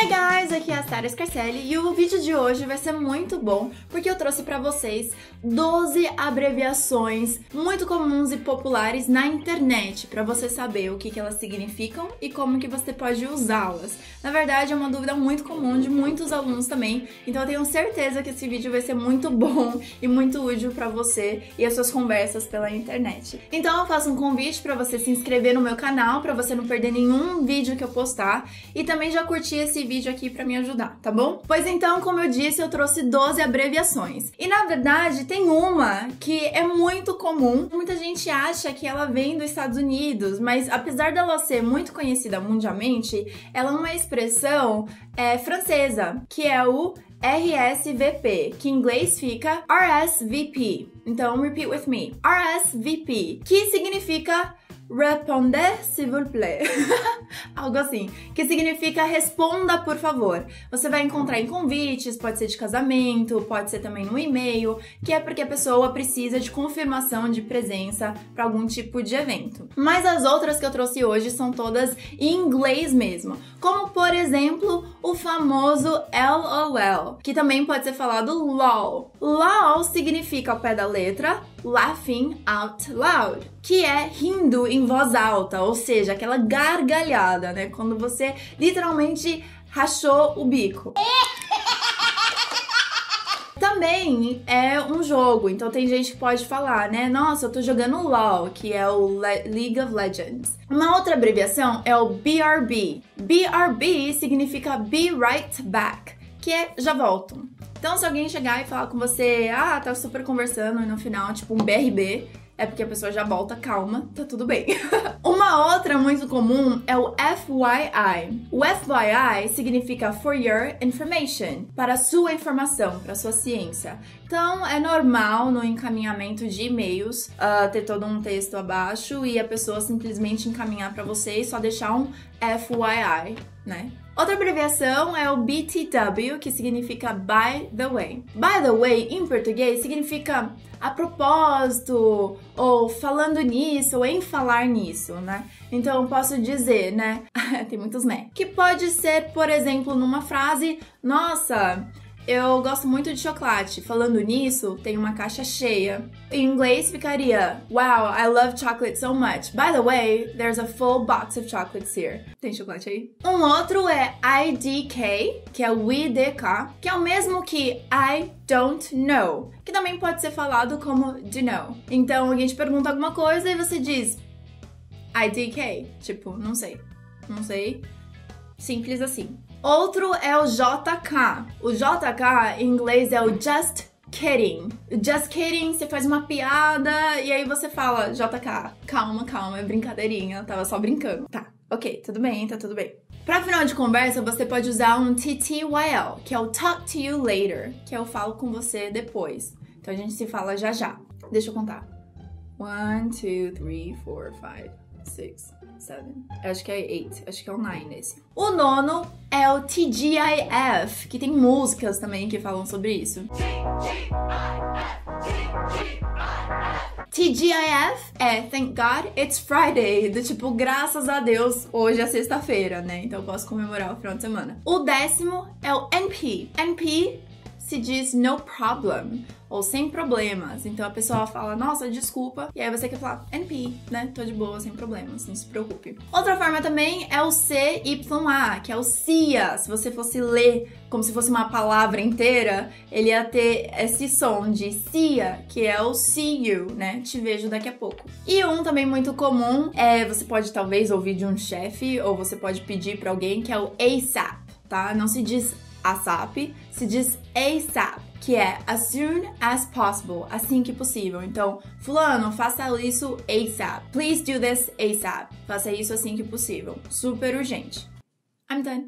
Hey guys, aqui é a Sarah Scarcelli e o vídeo de hoje vai ser muito bom porque eu trouxe para vocês 12 abreviações muito comuns e populares na internet para você saber o que, que elas significam e como que você pode usá-las. Na verdade, é uma dúvida muito comum de muitos alunos também, então eu tenho certeza que esse vídeo vai ser muito bom e muito útil para você e as suas conversas pela internet. Então eu faço um convite para você se inscrever no meu canal para você não perder nenhum vídeo que eu postar e também já curtir esse vídeo aqui para me ajudar, tá bom? Pois então, como eu disse, eu trouxe 12 abreviações. E na verdade, tem uma que é muito comum. Muita gente acha que ela vem dos Estados Unidos, mas apesar dela ser muito conhecida mundialmente, ela é uma expressão é, francesa, que é o RSVP, que em inglês fica RSVP. Então, repeat with me. RSVP, que significa Répondez, s'il vous plaît. Algo assim. Que significa responda, por favor. Você vai encontrar em convites, pode ser de casamento, pode ser também no e-mail, que é porque a pessoa precisa de confirmação de presença para algum tipo de evento. Mas as outras que eu trouxe hoje são todas em inglês mesmo. Como, por exemplo, o famoso LOL, que também pode ser falado LOL. LOL significa ao pé da letra laughing out loud, que é rindo em voz alta, ou seja, aquela gargalhada, né? Quando você literalmente rachou o bico. Também é um jogo, então tem gente que pode falar, né? Nossa, eu tô jogando LOL, que é o Le League of Legends. Uma outra abreviação é o BRB. BRB significa Be Right Back, que é já volto. Então, se alguém chegar e falar com você, ah, tá super conversando e no final, tipo um BRB, é porque a pessoa já volta calma, tá tudo bem. Uma outra muito comum é o FYI. O FYI significa for your information, para sua informação, para sua ciência. Então é normal no encaminhamento de e-mails uh, ter todo um texto abaixo e a pessoa simplesmente encaminhar para você e só deixar um FYI, né? Outra abreviação é o BTW, que significa by the way. By the way, em português, significa a propósito, ou falando nisso, ou em falar nisso, né? Então posso dizer, né? Tem muitos né. Que pode ser, por exemplo, numa frase: Nossa, eu gosto muito de chocolate. Falando nisso, tem uma caixa cheia. Em inglês ficaria: Wow, I love chocolate so much. By the way, there's a full box of chocolates here. Tem chocolate aí? Um outro é IDK, que é o IDK, que é o mesmo que I don't know, que também pode ser falado como do know. Então alguém te pergunta alguma coisa e você diz IDK, tipo, não sei. Não sei. Simples assim. Outro é o JK. O JK em inglês é o Just Kidding. Just kidding, você faz uma piada e aí você fala JK. Calma, calma, é brincadeirinha, tava só brincando. Tá, ok, tudo bem, tá tudo bem. Pra final de conversa, você pode usar um TTYL, que é o Talk to You Later, que é o falo com você depois. Então a gente se fala já já. Deixa eu contar. One, two, three, four, five, six, seven. Acho que é eight. Acho que é o nine esse. O nono é o TGIF, que tem músicas também que falam sobre isso. TGIF é Thank God It's Friday, do tipo, graças a Deus, hoje é sexta-feira, né? Então eu posso comemorar o final de semana. O décimo é o NP. NP se diz no problem, ou sem problemas. Então a pessoa fala, nossa, desculpa, e aí você quer falar NP, né? Tô de boa, sem problemas, não se preocupe. Outra forma também é o CYA, que é o CIA. Se você fosse ler como se fosse uma palavra inteira, ele ia ter esse som de CIA, que é o see you, né? Te vejo daqui a pouco. E um também muito comum é você pode talvez ouvir de um chefe ou você pode pedir para alguém que é o ASAP, tá? Não se diz ASAP, se diz ASAP, que é as soon as possible, assim que possível. Então, fulano, faça isso ASAP. Please do this ASAP. Faça isso assim que possível. Super urgente. I'm done.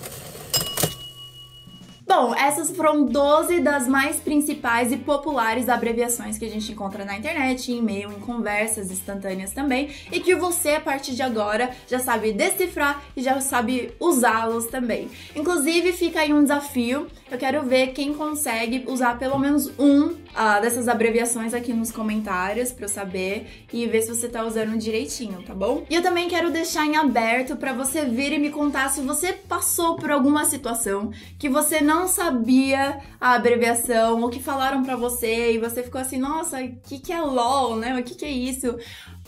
Bom, essas foram 12 das mais principais e populares abreviações que a gente encontra na internet, em e-mail, em conversas instantâneas também, e que você, a partir de agora, já sabe decifrar e já sabe usá-los também. Inclusive, fica aí um desafio. Eu quero ver quem consegue usar pelo menos um uh, dessas abreviações aqui nos comentários pra eu saber e ver se você tá usando direitinho, tá bom? E eu também quero deixar em aberto para você vir e me contar se você passou por alguma situação que você não sabia a abreviação ou que falaram para você e você ficou assim, nossa, o que, que é LOL, né? O que, que é isso?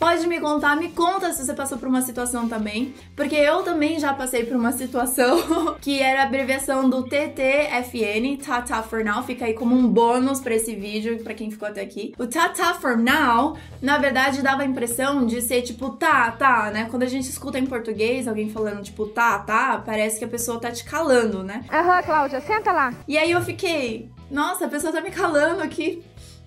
Pode me contar, me conta se você passou por uma situação também, porque eu também já passei por uma situação que era a abreviação do TTFN, Tata for Now, fica aí como um bônus para esse vídeo, para quem ficou até aqui. O Tata for Now, na verdade, dava a impressão de ser tipo tá, tá, né? Quando a gente escuta em português alguém falando tipo tá, tá, parece que a pessoa tá te calando, né? Aham, uhum, Cláudia, senta lá. E aí eu fiquei, nossa, a pessoa tá me calando aqui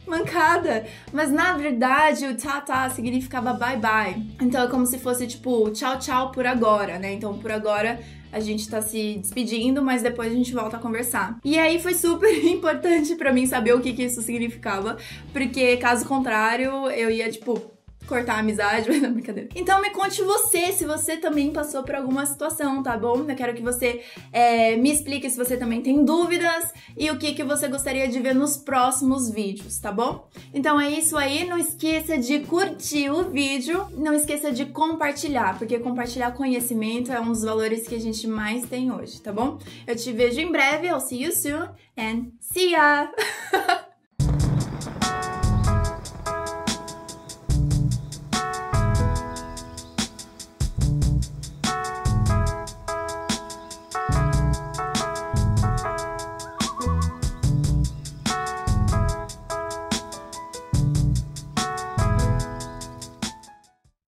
mancada. Mas na verdade, o tá significava bye bye. Então é como se fosse tipo tchau tchau por agora, né? Então por agora a gente tá se despedindo, mas depois a gente volta a conversar. E aí foi super importante para mim saber o que que isso significava, porque caso contrário, eu ia tipo cortar a amizade, mas não, brincadeira. Então me conte você, se você também passou por alguma situação, tá bom? Eu quero que você é, me explique se você também tem dúvidas e o que, que você gostaria de ver nos próximos vídeos, tá bom? Então é isso aí, não esqueça de curtir o vídeo, não esqueça de compartilhar, porque compartilhar conhecimento é um dos valores que a gente mais tem hoje, tá bom? Eu te vejo em breve, I'll see you soon and see ya!